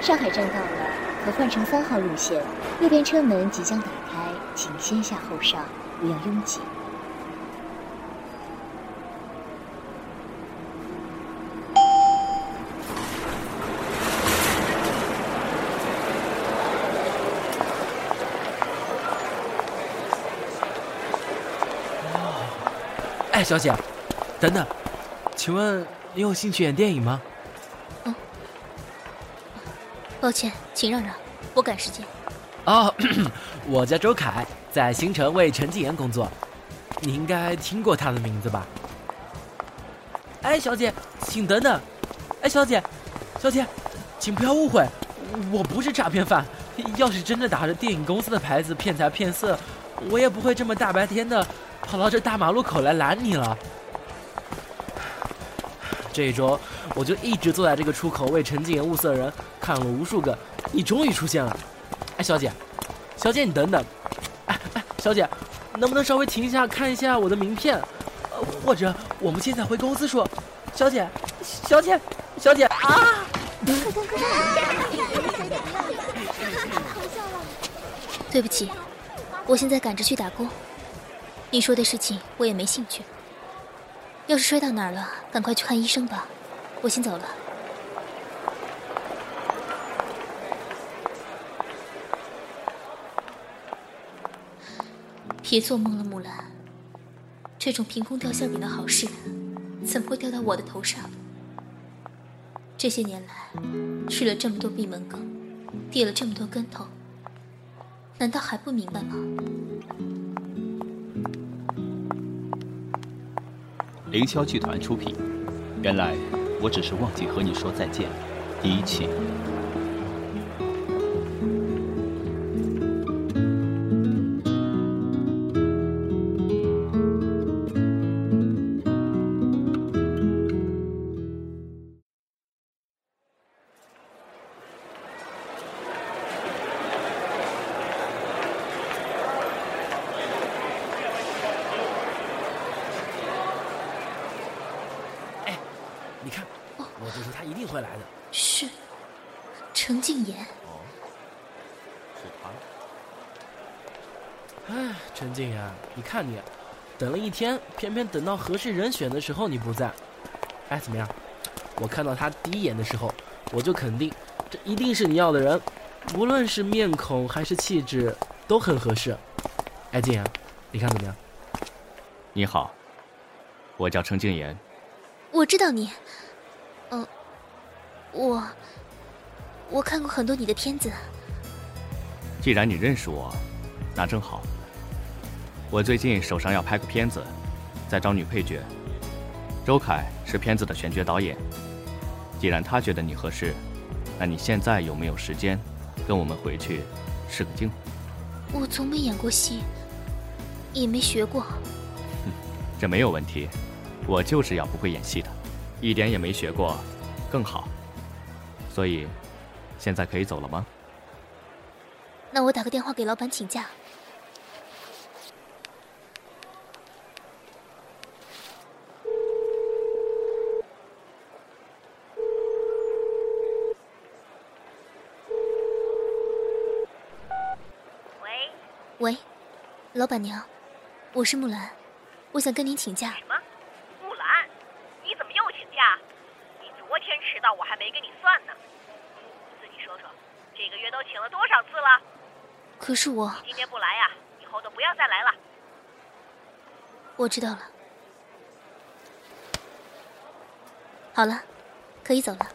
上海站到了，可换乘三号路线，右边车门即将打开，请先下后上，不要拥挤。哎，小姐，等等，请问你有兴趣演电影吗？抱歉，请让让，我赶时间。哦，我叫周凯，在新城为陈静妍工作，你应该听过他的名字吧？哎，小姐，请等等。哎，小姐，小姐，请不要误会，我不是诈骗犯。要是真的打着电影公司的牌子骗财骗色，我也不会这么大白天的。跑到这大马路口来拦你了。这一周，我就一直坐在这个出口为陈静言物色人，看了无数个。你终于出现了，哎，小姐，小姐，你等等，哎哎，小姐，能不能稍微停一下，看一下我的名片？或者我们现在回公司说。小姐，小姐，小姐啊！对不起，我现在赶着去打工。你说的事情我也没兴趣。要是摔到哪儿了，赶快去看医生吧。我先走了。别做梦了，木兰。这种凭空掉馅饼的好事，怎么会掉到我的头上？这些年来，吃了这么多闭门羹，跌了这么多跟头，难道还不明白吗？凌霄剧团出品，原来我只是忘记和你说再见。第一期。一天，偏偏等到合适人选的时候你不在。哎，怎么样？我看到他第一眼的时候，我就肯定，这一定是你要的人，无论是面孔还是气质，都很合适。哎，静言，你看怎么样？你好，我叫程静言。我知道你。嗯。我，我看过很多你的片子。既然你认识我，那正好。我最近手上要拍个片子，在找女配角。周凯是片子的选角导演。既然他觉得你合适，那你现在有没有时间，跟我们回去试个镜？我从没演过戏，也没学过。哼，这没有问题。我就是要不会演戏的，一点也没学过，更好。所以，现在可以走了吗？那我打个电话给老板请假。喂。喂，老板娘，我是木兰，我想跟您请假。什么？木兰？你怎么又请假？你昨天迟到，我还没跟你算呢。自己说说这个月都请了多少次了？可是我今天不来呀，以后都不要再来了。我知道了。好了，可以走了。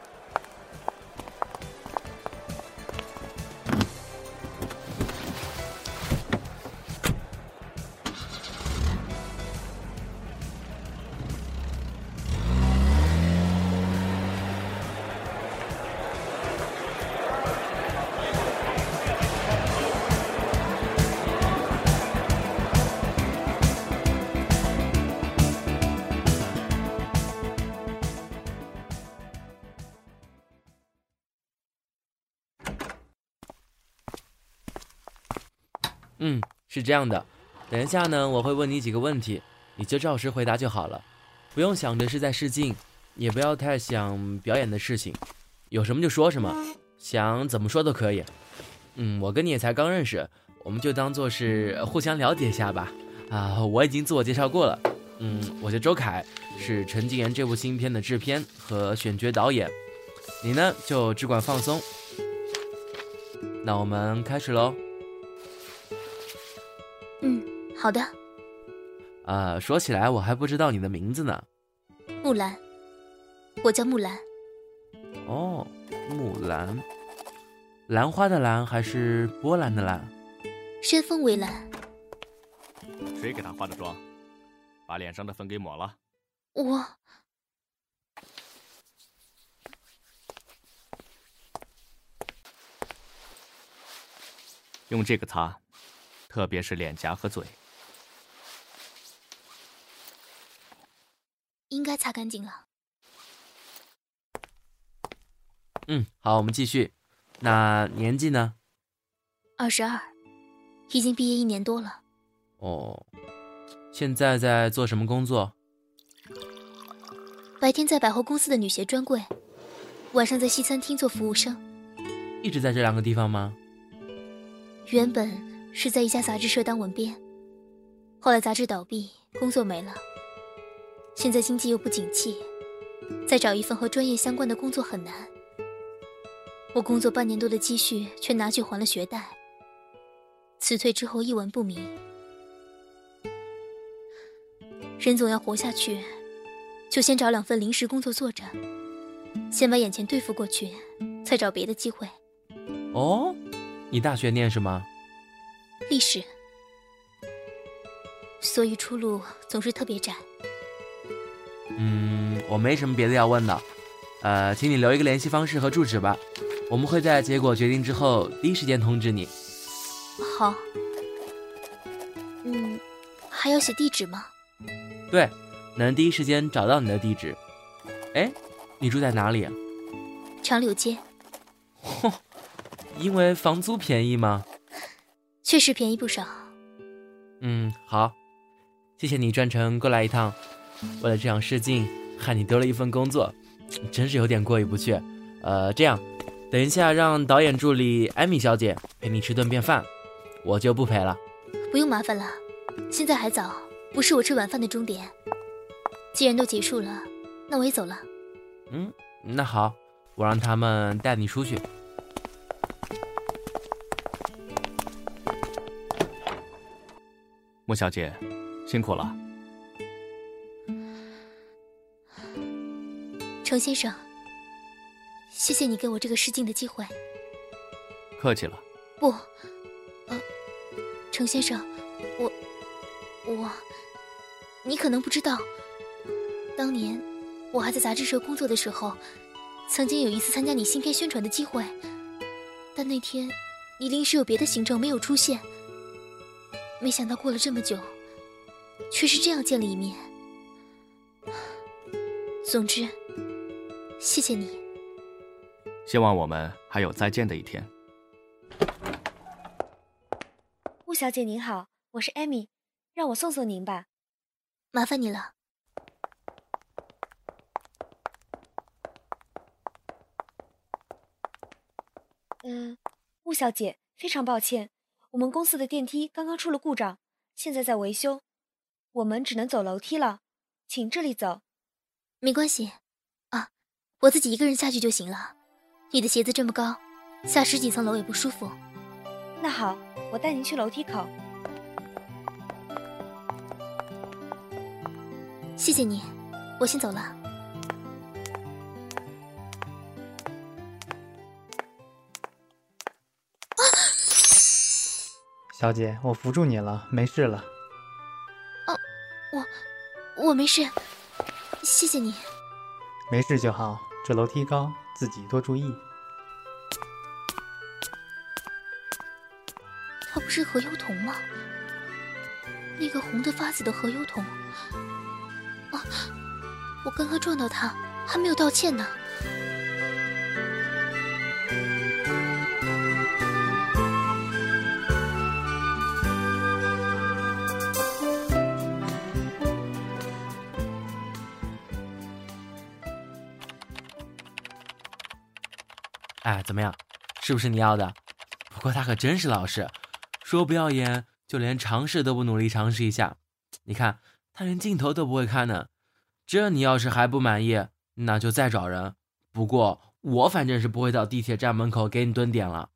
是这样的，等一下呢，我会问你几个问题，你就照实回答就好了，不用想着是在试镜，也不要太想表演的事情，有什么就说什么，想怎么说都可以。嗯，我跟你也才刚认识，我们就当做是互相了解一下吧。啊，我已经自我介绍过了。嗯，我叫周凯，是陈静言这部新片的制片和选角导演。你呢，就只管放松。那我们开始喽。嗯，好的。啊，说起来我还不知道你的名字呢。木兰，我叫木兰。哦，木兰，兰花的兰还是波兰的兰？山峰为兰。谁给她化的妆？把脸上的粉给抹了。我。用这个擦，特别是脸颊和嘴。应该擦干净了。嗯，好，我们继续。那年纪呢？二十二，已经毕业一年多了。哦，现在在做什么工作？白天在百货公司的女鞋专柜，晚上在西餐厅做服务生。一直在这两个地方吗？原本是在一家杂志社当文编，后来杂志倒闭，工作没了。现在经济又不景气，再找一份和专业相关的工作很难。我工作半年多的积蓄却拿去还了学贷，辞退之后一文不名。人总要活下去，就先找两份临时工作做着，先把眼前对付过去，再找别的机会。哦，你大学念什么？历史。所以出路总是特别窄。嗯，我没什么别的要问的，呃，请你留一个联系方式和住址吧。我们会在结果决定之后第一时间通知你。好。嗯，还要写地址吗？对，能第一时间找到你的地址。哎，你住在哪里？长柳街。嚯，因为房租便宜吗？确实便宜不少。嗯，好，谢谢你专程过来一趟，为了这场试镜，害你丢了一份工作，真是有点过意不去。呃，这样。等一下，让导演助理艾米小姐陪你吃顿便饭，我就不陪了。不用麻烦了，现在还早，不是我吃晚饭的终点。既然都结束了，那我也走了。嗯，那好，我让他们带你出去。莫小姐，辛苦了。程先生。谢谢你给我这个试镜的机会。客气了。不，呃，程先生，我，我，你可能不知道，当年我还在杂志社工作的时候，曾经有一次参加你新片宣传的机会，但那天你临时有别的行程没有出现。没想到过了这么久，却是这样见了一面。总之，谢谢你。希望我们还有再见的一天。穆小姐您好，我是艾米，让我送送您吧。麻烦你了。嗯，穆小姐，非常抱歉，我们公司的电梯刚刚出了故障，现在在维修，我们只能走楼梯了，请这里走。没关系，啊，我自己一个人下去就行了。你的鞋子这么高，下十几层楼也不舒服。那好，我带您去楼梯口。谢谢你，我先走了。小姐，我扶住你了，没事了。哦，我我没事，谢谢你。没事就好，这楼梯高。自己多注意。他不是何优童吗？那个红的发紫的何优童。啊！我刚刚撞到他，还没有道歉呢。哎，怎么样？是不是你要的？不过他可真是老实，说不要演，就连尝试都不努力尝试一下。你看，他连镜头都不会看呢。这你要是还不满意，那就再找人。不过我反正是不会到地铁站门口给你蹲点了。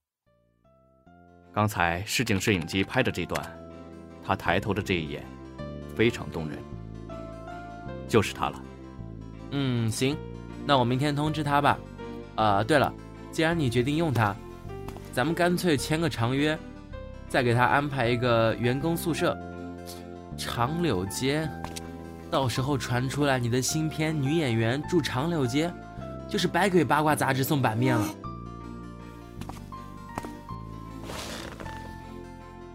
刚才市井摄影机拍的这段，他抬头的这一眼，非常动人。就是他了。嗯，行，那我明天通知他吧。啊，对了，既然你决定用他，咱们干脆签个长约，再给他安排一个员工宿舍，长柳街。到时候传出来你的新片女演员住长柳街，就是白给八卦杂志送版面了。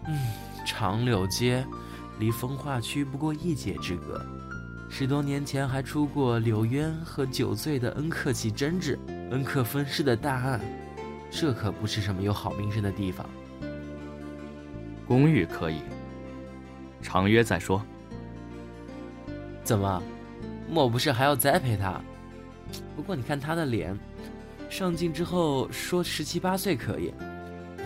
嗯，长柳街，离风化区不过一街之隔。十多年前还出过柳渊和酒醉的恩客起争执、恩客分尸的大案，这可不是什么有好名声的地方。公寓可以，长约再说。怎么，莫不是还要栽培他？不过你看他的脸，上镜之后说十七八岁可以，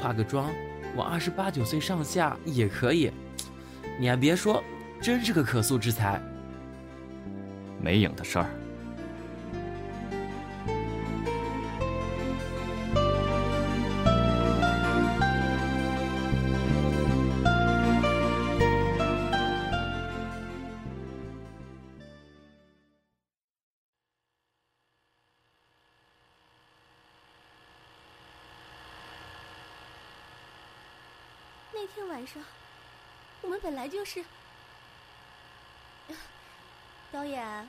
化个妆，往二十八九岁上下也可以。你还别说，真是个可塑之才。没影的事儿。来就是。导演，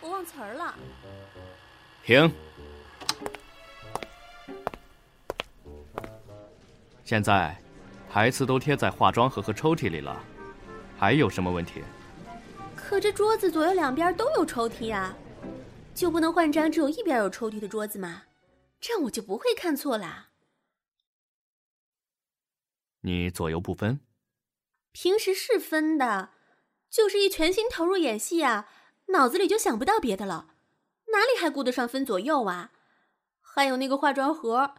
我忘词儿了。停。现在，台词都贴在化妆盒和抽屉里了，还有什么问题？可这桌子左右两边都有抽屉啊，就不能换张只有一边有抽屉的桌子吗？这样我就不会看错啦。你左右不分？平时是分的。就是一全心投入演戏啊，脑子里就想不到别的了，哪里还顾得上分左右啊？还有那个化妆盒，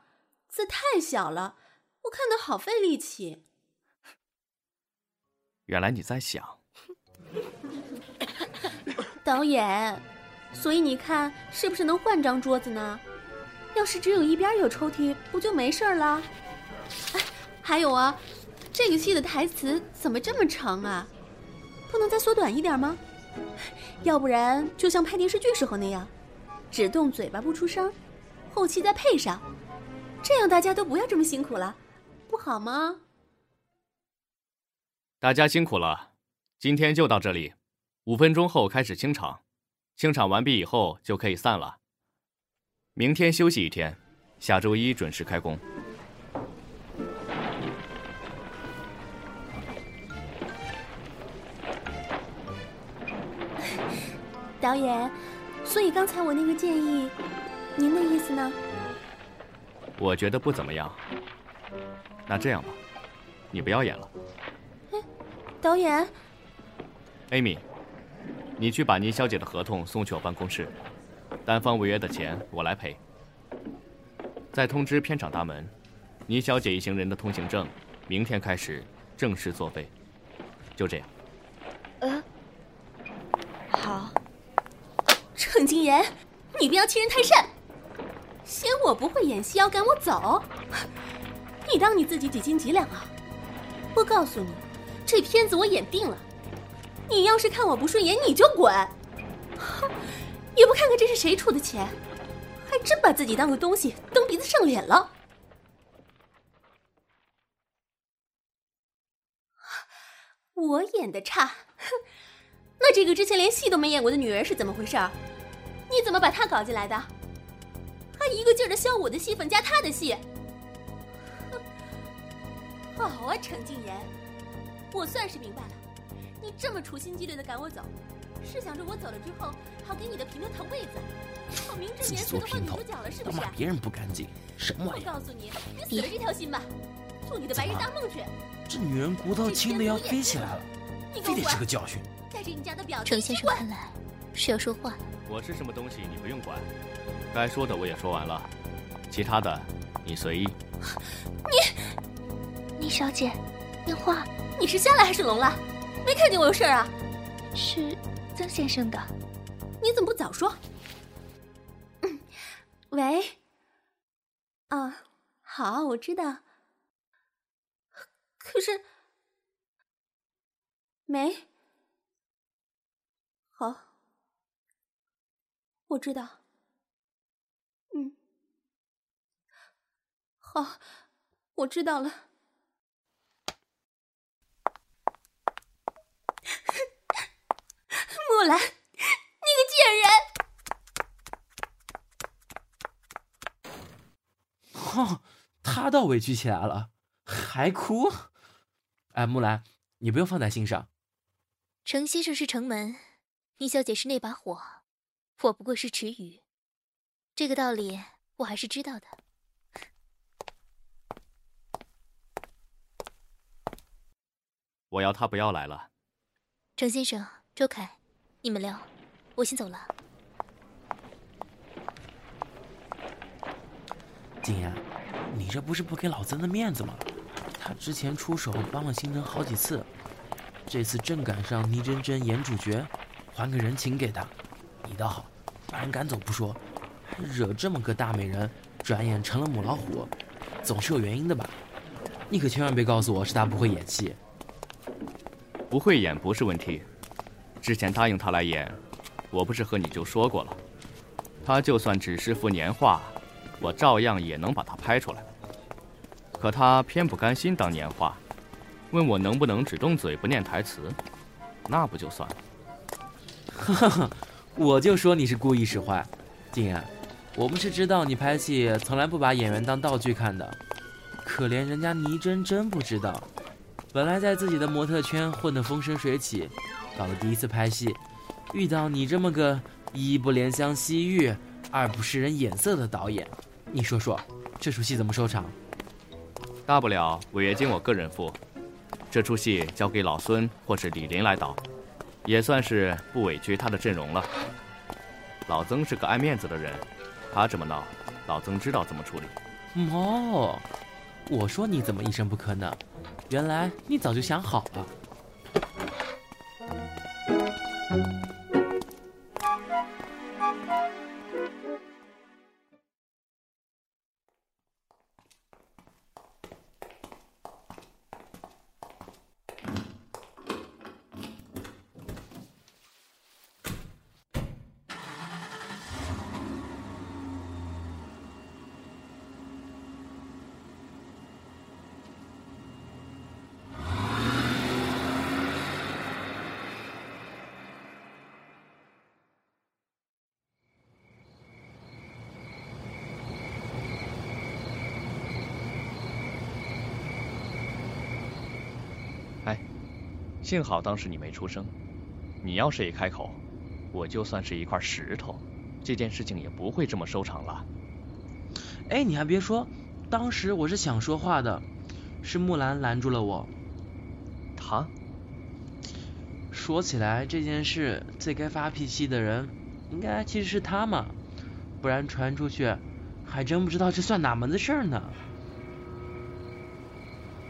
字太小了，我看的好费力气。原来你在想，导演，所以你看是不是能换张桌子呢？要是只有一边有抽屉，不就没事了？哎，还有啊，这个戏的台词怎么这么长啊？不能再缩短一点吗？要不然就像拍电视剧时候那样，只动嘴巴不出声，后期再配上，这样大家都不要这么辛苦了，不好吗？大家辛苦了，今天就到这里，五分钟后开始清场，清场完毕以后就可以散了。明天休息一天，下周一准时开工。导演，所以刚才我那个建议，您的意思呢？我觉得不怎么样。那这样吧，你不要演了。哎，导演。Amy，你去把倪小姐的合同送去我办公室，单方违约的钱我来赔。再通知片场大门，倪小姐一行人的通行证，明天开始正式作废。就这样。呃，好。程金言，你不要欺人太甚！嫌我不会演戏要赶我走？你当你自己几斤几两啊？我告诉你，这片子我演定了。你要是看我不顺眼，你就滚！也不看看这是谁出的钱，还真把自己当个东西蹬鼻子上脸了。我演的差？哼！那这个之前连戏都没演过的女人是怎么回事？你怎么把他搞进来的？还一个劲儿的削我的戏份，加他的戏。好 啊，程静言，我算是明白了，你这么处心积虑的赶我走，是想着我走了之后，好给你的评头腾位子，好明着年岁的换女主角了，是不是？骂别人不干净，什么玩意儿？我告诉你，你死了这条心吧，做你的白日大梦去。这女人骨头轻的要飞起来了，非得是个教训。带着你家的表程先生看来是要说话。我是什么东西，你不用管。该说的我也说完了，其他的你随意。你，倪小姐，电话。你是瞎了还是聋了？没看见我有事儿啊？是曾先生的。你怎么不早说？嗯，喂。啊，好，我知道。可是没。好，我知道。嗯，好，我知道了。木兰，你个贱人！哦，他倒委屈起来了，还哭。哎，木兰，你不用放在心上。程先生是城门。倪小姐是那把火，我不过是池鱼，这个道理我还是知道的。我要他不要来了。程先生，周凯，你们聊，我先走了。景言，你这不是不给老曾的面子吗？他之前出手帮了星辰好几次，这次正赶上倪真真演主角。还个人情给他，你倒好，把人赶走不说，还惹这么个大美人，转眼成了母老虎，总是有原因的吧？你可千万别告诉我是他不会演戏。不会演不是问题，之前答应他来演，我不是和你就说过了，他就算只是幅年画，我照样也能把他拍出来。可他偏不甘心当年画，问我能不能只动嘴不念台词，那不就算了？哈哈，我就说你是故意使坏，静言，我们是知道你拍戏从来不把演员当道具看的，可怜人家倪真真不知道，本来在自己的模特圈混得风生水起，到了第一次拍戏，遇到你这么个一不怜香惜玉，二不识人眼色的导演，你说说，这出戏怎么收场？大不了违约金我个人付，这出戏交给老孙或是李林来导。也算是不委屈他的阵容了。老曾是个爱面子的人，他这么闹，老曾知道怎么处理。哦，我说你怎么一声不吭呢？原来你早就想好了。幸好当时你没出声，你要是一开口，我就算是一块石头，这件事情也不会这么收场了。哎，你还别说，当时我是想说话的，是木兰拦住了我。他？说起来这件事，最该发脾气的人，应该其实是他嘛，不然传出去，还真不知道这算哪门子事儿呢。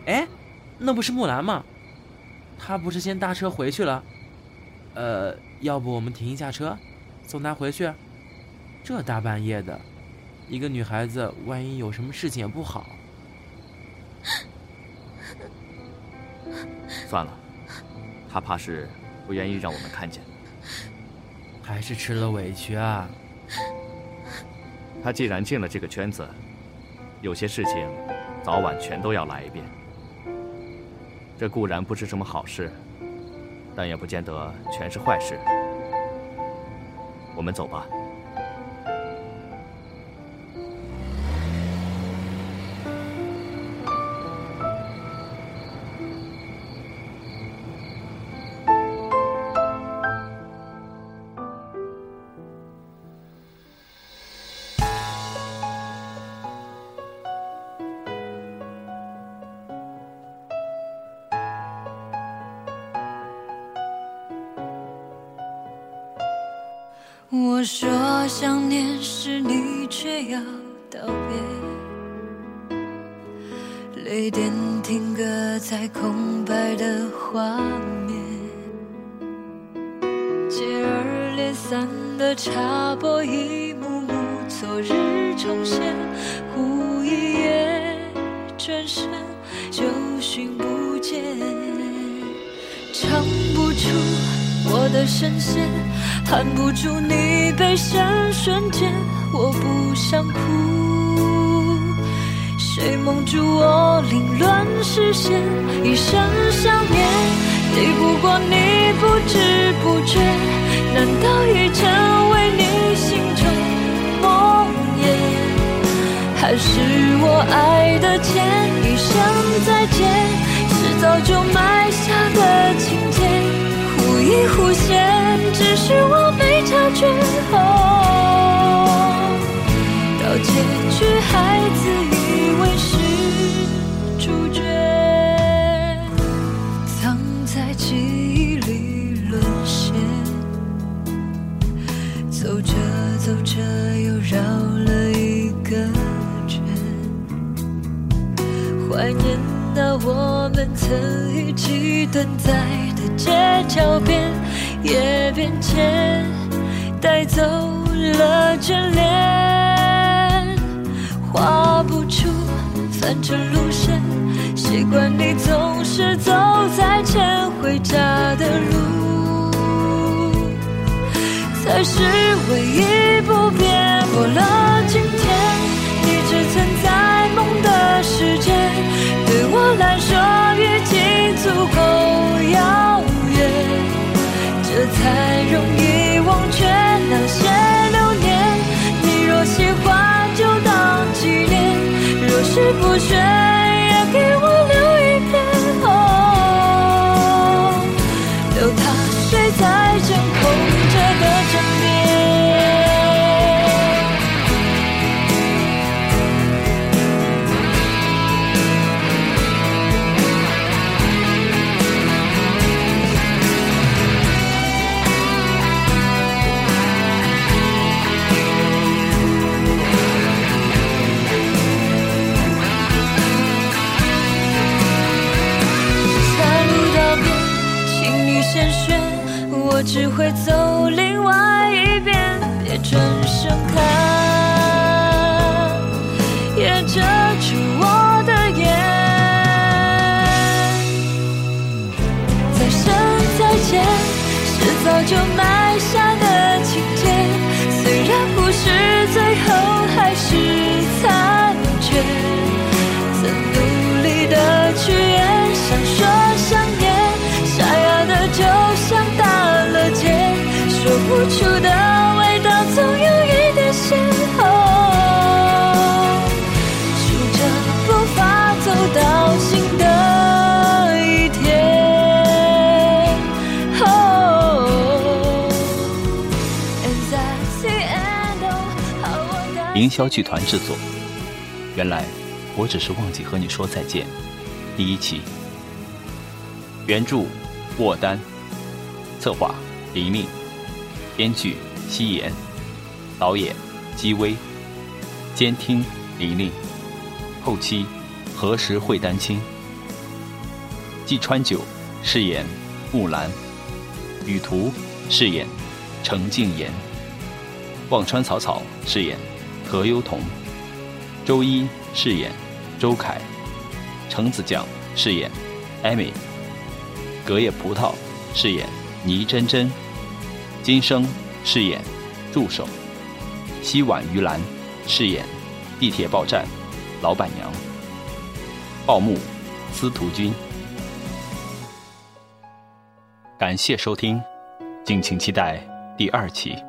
哎，那不是木兰吗？他不是先搭车回去了？呃，要不我们停一下车，送他回去？这大半夜的，一个女孩子万一有什么事情也不好。算了，他怕是不愿意让我们看见。还是吃了委屈啊。他既然进了这个圈子，有些事情早晚全都要来一遍。这固然不是什么好事，但也不见得全是坏事。我们走吧。我说想念时，你却要道别。泪点停格在空白的画面，接二连三的插播，一幕幕昨日重现，忽一夜转身就寻不见，唱不出我的声线，含不住你悲伤瞬间，我不想哭。谁蒙住我凌乱视线？一生想念，抵不过你不知不觉。难道已成为你心中梦魇？还是我爱的前一声再见，是早就埋下的情？只是我没察觉，到结局还自以为是主角，藏在记忆里沦陷，走着走着又绕了一个圈，怀念那我们曾一起蹲在的街角边。也变迁带走了眷恋，是营销剧团制作。原来我只是忘记和你说再见。第一期。原著：沃丹。策划：黎明。编剧：夕颜，导演：姬薇，监听：玲玲，后期：何时会丹青，季川九饰演木兰，雨图饰演程静言，忘川草草饰演何优彤，周一饰演周凯，橙子酱饰演艾米，隔夜葡萄饰演倪真真。金生饰演助手，西婉于兰饰演地铁报站老板娘，报幕司徒君。感谢收听，敬请期待第二期。